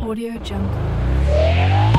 Audio Jungle.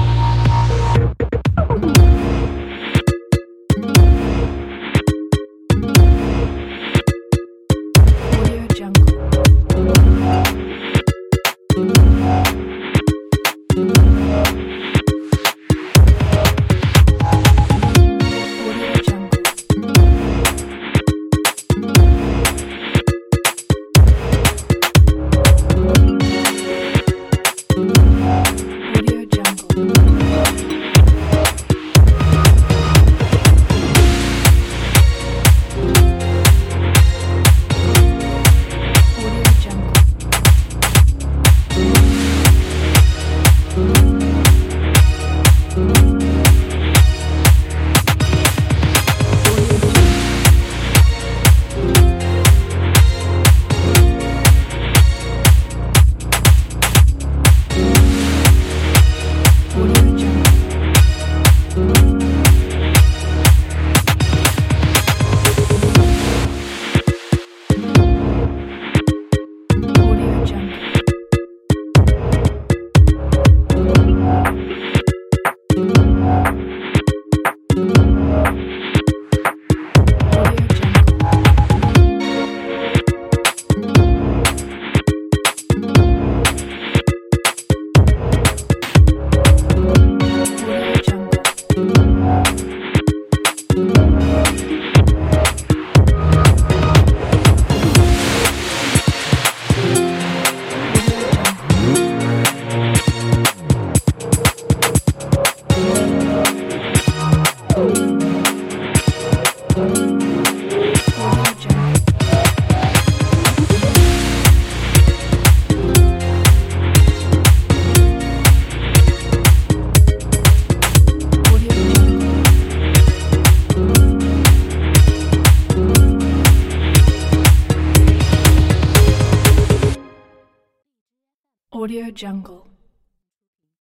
Audio Jungle.